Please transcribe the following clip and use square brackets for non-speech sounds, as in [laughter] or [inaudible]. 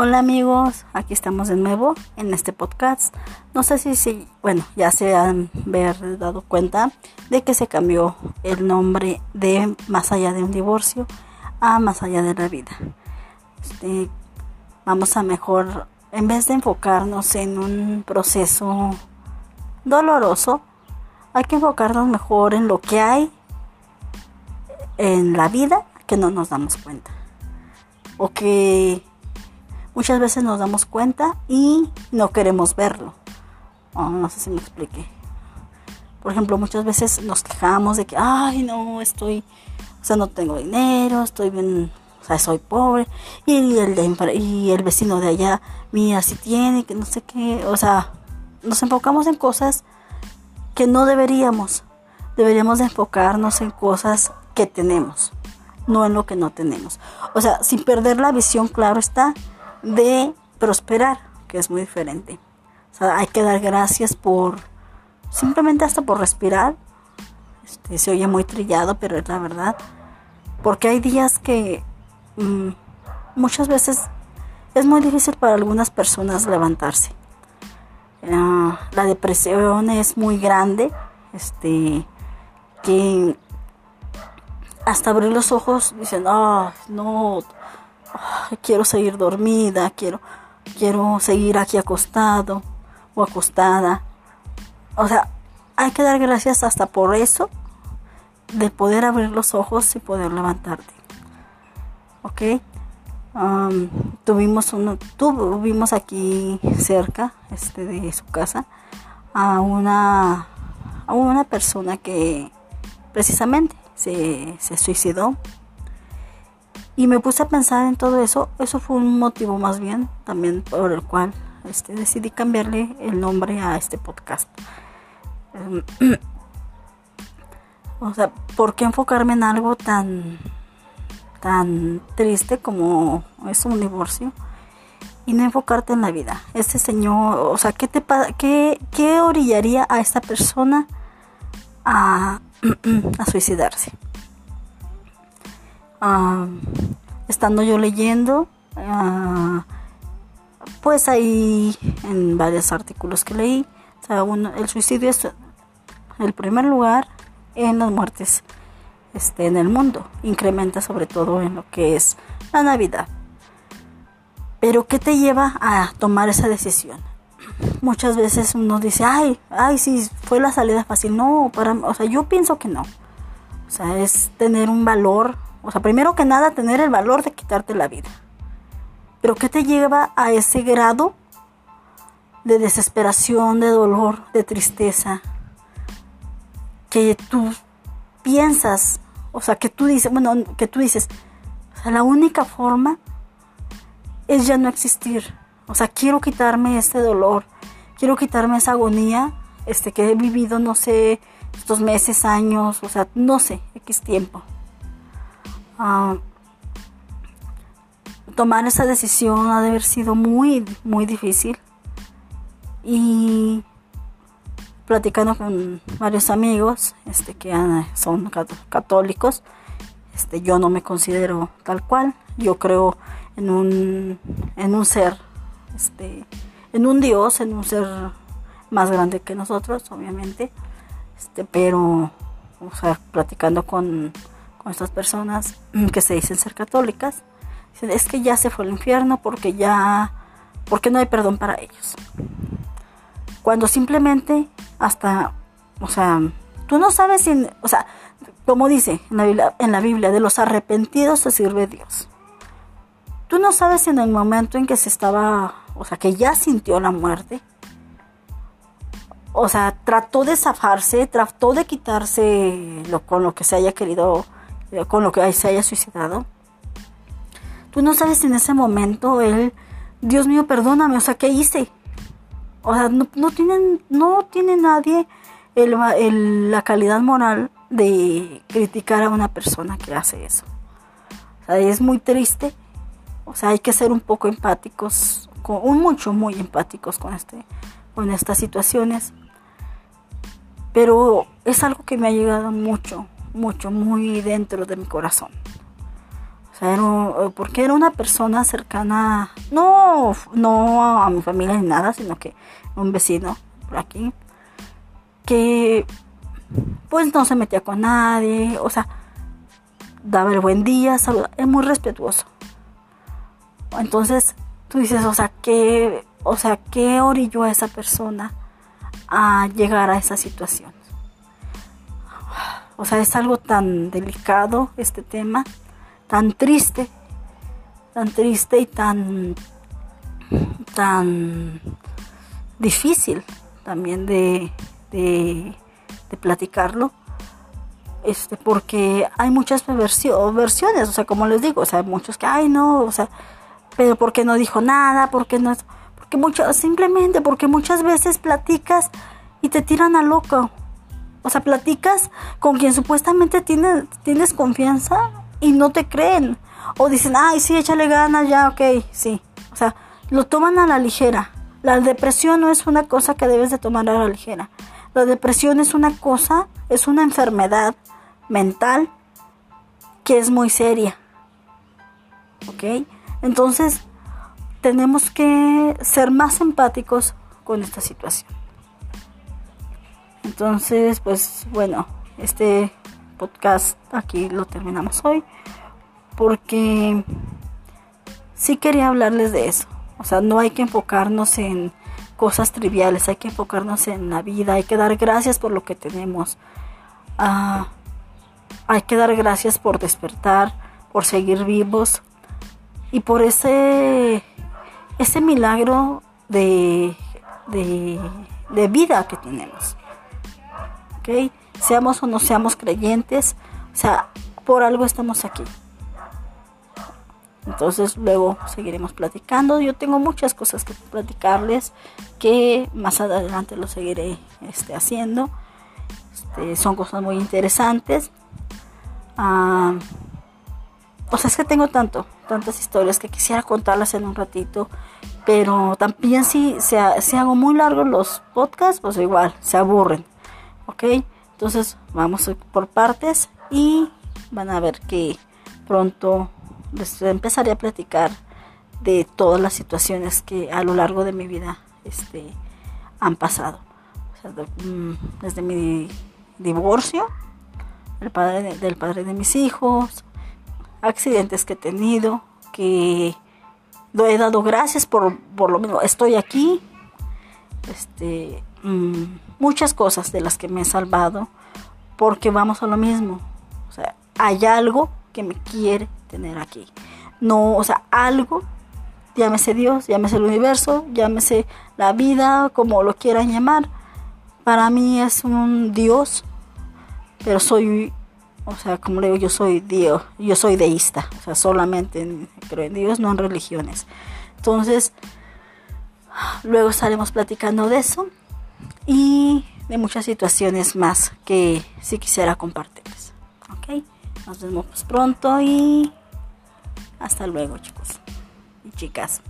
Hola amigos, aquí estamos de nuevo en este podcast. No sé si, bueno, ya se han dado cuenta de que se cambió el nombre de Más allá de un divorcio a Más allá de la vida. Este, vamos a mejor, en vez de enfocarnos en un proceso doloroso, hay que enfocarnos mejor en lo que hay en la vida que no nos damos cuenta. O que muchas veces nos damos cuenta y no queremos verlo. Oh, no sé si me expliqué. Por ejemplo, muchas veces nos quejamos de que, ay, no, estoy, o sea, no tengo dinero, estoy bien, o sea, soy pobre. Y el, de, y el vecino de allá, mira, si tiene, que no sé qué. O sea, nos enfocamos en cosas que no deberíamos. Deberíamos de enfocarnos en cosas que tenemos no en lo que no tenemos. O sea, sin perder la visión, claro está, de prosperar, que es muy diferente. Hay que dar gracias por, simplemente hasta por respirar. Este, se oye muy trillado, pero es la verdad. Porque hay días que mm, muchas veces es muy difícil para algunas personas levantarse. Ah, la depresión es muy grande, este, que hasta abrir los ojos dicen, ah, no, quiero seguir dormida, quiero, quiero seguir aquí acostado o acostada. O sea, hay que dar gracias hasta por eso, de poder abrir los ojos y poder levantarte. ¿Ok? tuvimos uno, tuvimos aquí cerca este, de su casa a una, a una persona que precisamente se, suicidó. Y me puse a pensar en todo eso. Eso fue un motivo más bien también por el cual este, decidí cambiarle el nombre a este podcast. Em, [clears throat] o sea, ¿por qué enfocarme en algo tan, tan triste como es un divorcio? Y no enfocarte en la vida. Este señor, o sea, ¿qué, te, qué, qué orillaría a esta persona a, [clears throat] a suicidarse. Ah, estando yo leyendo, ah, pues ahí en varios artículos que leí, el suicidio es el primer lugar en las muertes este, en el mundo. Incrementa sobre todo en lo que es la Navidad. Pero ¿qué te lleva a tomar esa decisión? muchas veces uno dice, ay, ay, sí, fue la salida fácil. No, para, o sea, yo pienso que no. O sea, es tener un valor, o sea, primero que nada, tener el valor de quitarte la vida. Pero ¿qué te lleva a ese grado de desesperación, de dolor, de tristeza? Que tú piensas, o sea, que tú dices, bueno, que tú dices, o sea, la única forma es ya no existir. O sea, quiero quitarme este dolor, quiero quitarme esa agonía este, que he vivido, no sé, estos meses, años, o sea, no sé, X tiempo. Tomar esa decisión ha de haber sido muy, muy difícil. Y platicando con varios amigos este, que son católicos, este, yo no me considero tal cual. Yo creo en un, en un ser este, en un Dios, en un ser más grande que nosotros, obviamente, este, pero, o sea, platicando con, estas personas que se dicen ser católicas, dicen, es que ya se fue al infierno porque ya, porque no hay perdón para ellos. Cuando simplemente hasta, o sea, tú no sabes si, o sea, como dice en la Biblia, en la Biblia de los arrepentidos se sirve Dios. Tú no sabes en el momento en que se estaba o sea, que ya sintió la muerte. O sea, trató de zafarse, trató de quitarse lo, con lo que se haya querido, con lo que se haya suicidado. Tú no sabes en ese momento él, Dios mío, perdóname, o sea, ¿qué hice? O sea, no, tienen, no tiene nadie la calidad moral de criticar a una persona que hace eso. O sea, es muy triste. O sea, hay que ser un poco empáticos un mucho, muy empáticos con, este, con estas situaciones. Pero es algo que me ha llegado mucho, mucho, muy dentro de mi corazón. O sea, era porque era una persona cercana, no, no a mi familia ni nada, sino que un vecino por aquí, que pues no se metía con nadie, o sea, daba el buen día, saludaba, es muy respetuoso. Entonces, tú dices, o sea, ¿qué, o sea, ¿qué orilló a esa persona a llegar a esa situación? O sea, es algo tan delicado este tema, tan triste, tan triste y tan, tan difícil también de, de, platicarlo. Este, porque hay muchas versiones, o sea, como les digo, o sea, muchos que, ay, no, o sea, pero ¿por qué no dijo nada? ¿Por qué no? Porque mucho, simplemente porque muchas veces platicas y te tiran a loco. O sea, platicas con quien supuestamente tienes, confianza y no te creen. O dicen, ay, sí, échale ganas, ya, ok, sí. O sea, lo toman a la ligera. La depresión no es una cosa que debes de tomar a la ligera. La depresión es una cosa, es una enfermedad mental que es muy seria. ¿Ok? Entonces, tenemos que ser más empáticos con esta situación. Entonces, pues bueno, este podcast aquí lo terminamos hoy porque sí quería hablarles de eso. O sea, no hay que enfocarnos en cosas triviales, hay que enfocarnos en la vida, hay que dar gracias por lo que tenemos. Ah, hay que dar gracias por despertar, por seguir vivos y por ese, ese milagro de, de, de vida que tenemos. Seamos o no seamos creyentes, o sea, por algo estamos aquí. Entonces luego seguiremos platicando. Yo tengo muchas cosas que platicarles que más adelante lo seguiré este, haciendo. Este, son cosas muy interesantes. Ah, o sea, es que tengo tanto, tantas historias que quisiera contarlas en un ratito. Pero también si, si hago muy largos los podcasts, pues igual, se aburren. ¿Ok? Entonces vamos por partes y van a ver que pronto les empezaré a platicar de todas las situaciones que a lo largo de mi vida este, han pasado. Mm, desde mi divorcio, el padre del padre de mis hijos, accidentes que he tenido, que he dado gracias por, por lo menos estoy aquí, este, mm, muchas cosas de las que me he salvado, porque vamos a lo mismo. O sea, hay algo que me quiere tener aquí. No, o sea, algo, llámese Dios, llámese el universo, llámese la vida, como lo quieran llamar. Para mí es un Dios, pero soy, o sea, como le digo, yo soy Dios, yo soy deísta, o sea, solamente creo en Dios, no en religiones. Entonces, luego estaremos platicando de eso y de muchas situaciones más que sí quisiera compartirles. ¿Ok? Nos vemos pronto y hasta luego chicos y chicas.